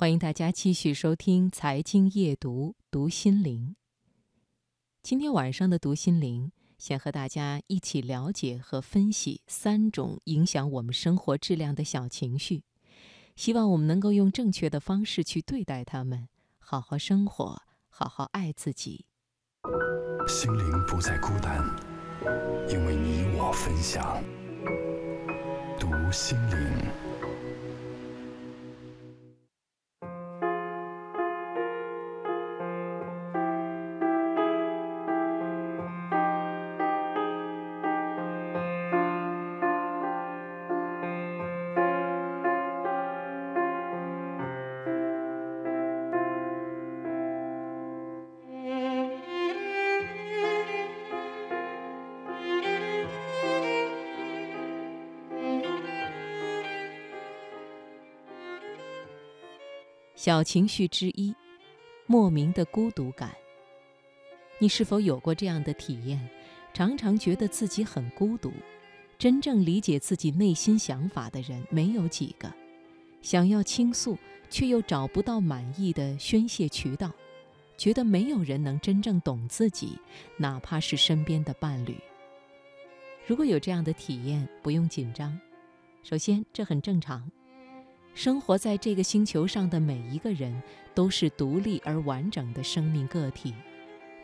欢迎大家继续收听《财经夜读》，读心灵。今天晚上的读心灵，想和大家一起了解和分析三种影响我们生活质量的小情绪，希望我们能够用正确的方式去对待他们，好好生活，好好爱自己。心灵不再孤单，因为你我分享。读心灵。小情绪之一，莫名的孤独感。你是否有过这样的体验？常常觉得自己很孤独，真正理解自己内心想法的人没有几个，想要倾诉却又找不到满意的宣泄渠道，觉得没有人能真正懂自己，哪怕是身边的伴侣。如果有这样的体验，不用紧张，首先这很正常。生活在这个星球上的每一个人都是独立而完整的生命个体，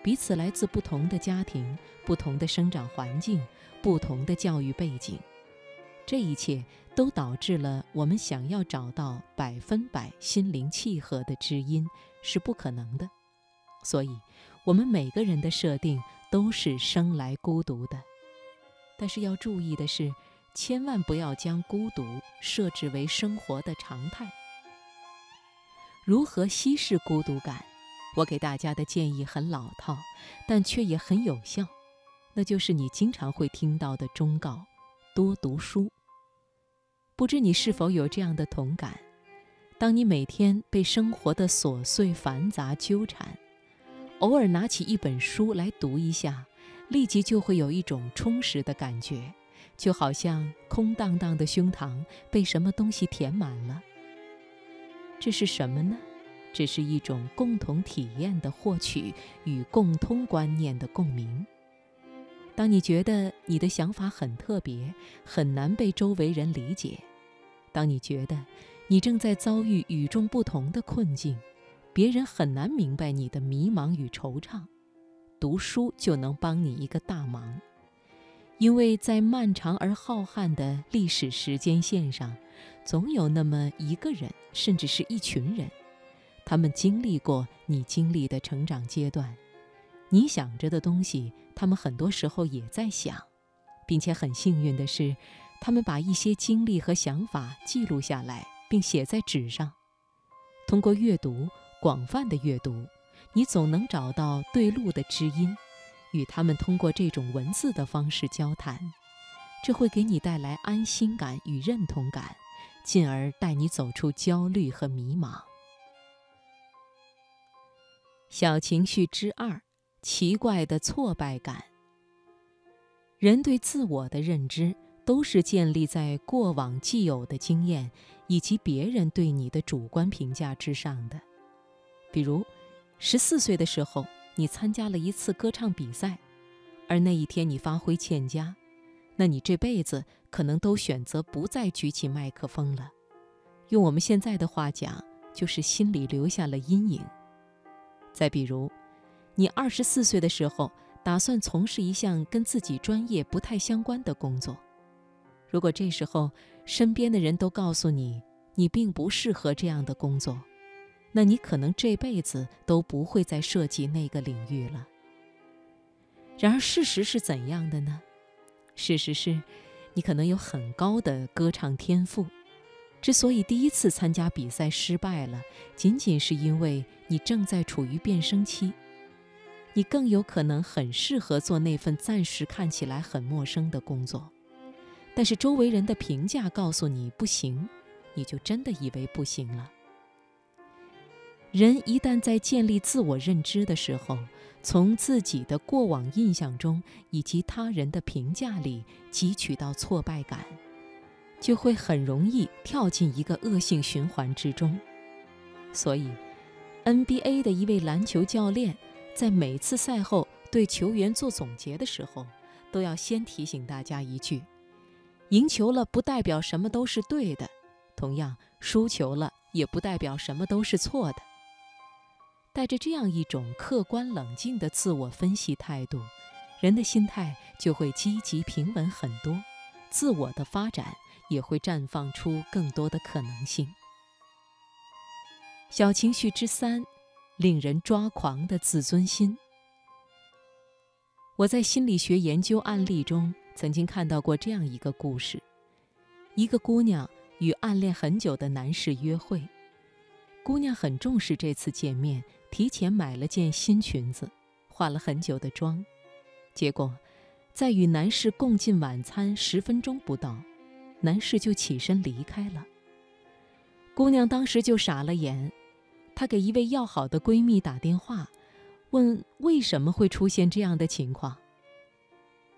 彼此来自不同的家庭、不同的生长环境、不同的教育背景，这一切都导致了我们想要找到百分百心灵契合的知音是不可能的。所以，我们每个人的设定都是生来孤独的。但是要注意的是。千万不要将孤独设置为生活的常态。如何稀释孤独感？我给大家的建议很老套，但却也很有效，那就是你经常会听到的忠告：多读书。不知你是否有这样的同感？当你每天被生活的琐碎繁杂纠缠，偶尔拿起一本书来读一下，立即就会有一种充实的感觉。就好像空荡荡的胸膛被什么东西填满了。这是什么呢？这是一种共同体验的获取与共通观念的共鸣。当你觉得你的想法很特别，很难被周围人理解；当你觉得你正在遭遇与众不同的困境，别人很难明白你的迷茫与惆怅，读书就能帮你一个大忙。因为在漫长而浩瀚的历史时间线上，总有那么一个人，甚至是一群人，他们经历过你经历的成长阶段，你想着的东西，他们很多时候也在想，并且很幸运的是，他们把一些经历和想法记录下来，并写在纸上。通过阅读，广泛的阅读，你总能找到对路的知音。与他们通过这种文字的方式交谈，这会给你带来安心感与认同感，进而带你走出焦虑和迷茫。小情绪之二：奇怪的挫败感。人对自我的认知都是建立在过往既有的经验以及别人对你的主观评价之上的。比如，十四岁的时候。你参加了一次歌唱比赛，而那一天你发挥欠佳，那你这辈子可能都选择不再举起麦克风了。用我们现在的话讲，就是心里留下了阴影。再比如，你二十四岁的时候打算从事一项跟自己专业不太相关的工作，如果这时候身边的人都告诉你你并不适合这样的工作。那你可能这辈子都不会再涉及那个领域了。然而，事实是怎样的呢？事实是，你可能有很高的歌唱天赋，之所以第一次参加比赛失败了，仅仅是因为你正在处于变声期。你更有可能很适合做那份暂时看起来很陌生的工作，但是周围人的评价告诉你不行，你就真的以为不行了。人一旦在建立自我认知的时候，从自己的过往印象中以及他人的评价里汲取到挫败感，就会很容易跳进一个恶性循环之中。所以，NBA 的一位篮球教练在每次赛后对球员做总结的时候，都要先提醒大家一句：赢球了不代表什么都是对的，同样，输球了也不代表什么都是错的。带着这样一种客观冷静的自我分析态度，人的心态就会积极平稳很多，自我的发展也会绽放出更多的可能性。小情绪之三，令人抓狂的自尊心。我在心理学研究案例中曾经看到过这样一个故事：一个姑娘与暗恋很久的男士约会，姑娘很重视这次见面。提前买了件新裙子，化了很久的妆，结果，在与男士共进晚餐十分钟不到，男士就起身离开了。姑娘当时就傻了眼，她给一位要好的闺蜜打电话，问为什么会出现这样的情况。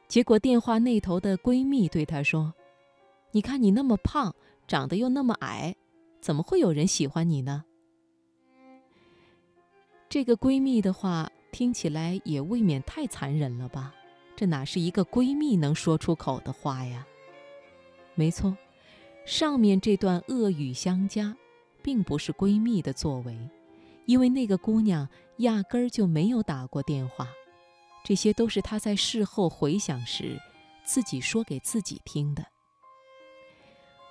结果电话那头的闺蜜对她说：“你看你那么胖，长得又那么矮，怎么会有人喜欢你呢？”这个闺蜜的话听起来也未免太残忍了吧？这哪是一个闺蜜能说出口的话呀？没错，上面这段恶语相加，并不是闺蜜的作为，因为那个姑娘压根儿就没有打过电话。这些都是她在事后回想时自己说给自己听的。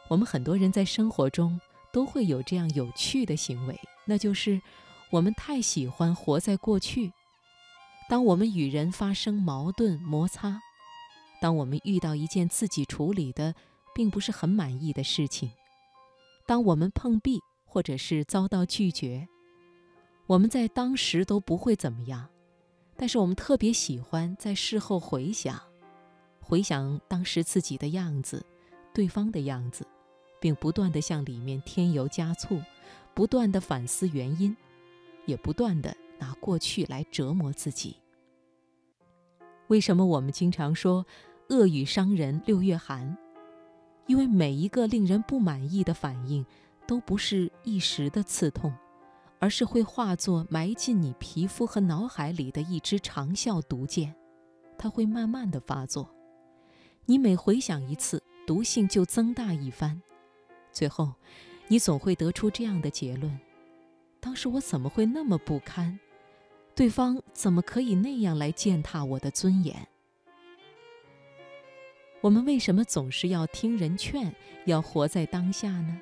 我们很多人在生活中都会有这样有趣的行为，那就是。我们太喜欢活在过去。当我们与人发生矛盾摩擦，当我们遇到一件自己处理的并不是很满意的事情，当我们碰壁或者是遭到拒绝，我们在当时都不会怎么样，但是我们特别喜欢在事后回想，回想当时自己的样子，对方的样子，并不断地向里面添油加醋，不断地反思原因。也不断的拿过去来折磨自己。为什么我们经常说“恶语伤人六月寒”？因为每一个令人不满意的反应，都不是一时的刺痛，而是会化作埋进你皮肤和脑海里的一支长效毒箭，它会慢慢的发作。你每回想一次，毒性就增大一番，最后，你总会得出这样的结论。当时我怎么会那么不堪？对方怎么可以那样来践踏我的尊严？我们为什么总是要听人劝，要活在当下呢？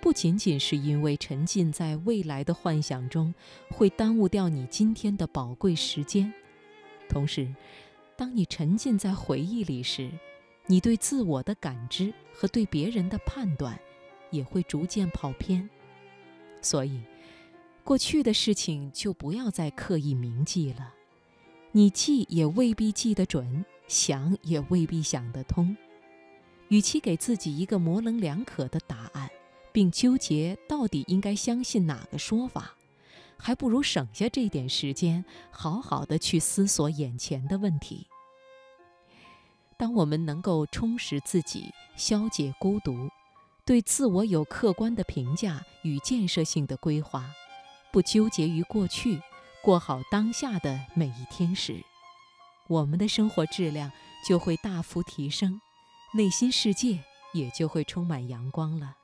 不仅仅是因为沉浸在未来的幻想中会耽误掉你今天的宝贵时间，同时，当你沉浸在回忆里时，你对自我的感知和对别人的判断也会逐渐跑偏。所以。过去的事情就不要再刻意铭记了，你记也未必记得准，想也未必想得通。与其给自己一个模棱两可的答案，并纠结到底应该相信哪个说法，还不如省下这点时间，好好的去思索眼前的问题。当我们能够充实自己，消解孤独，对自我有客观的评价与建设性的规划。不纠结于过去，过好当下的每一天时，我们的生活质量就会大幅提升，内心世界也就会充满阳光了。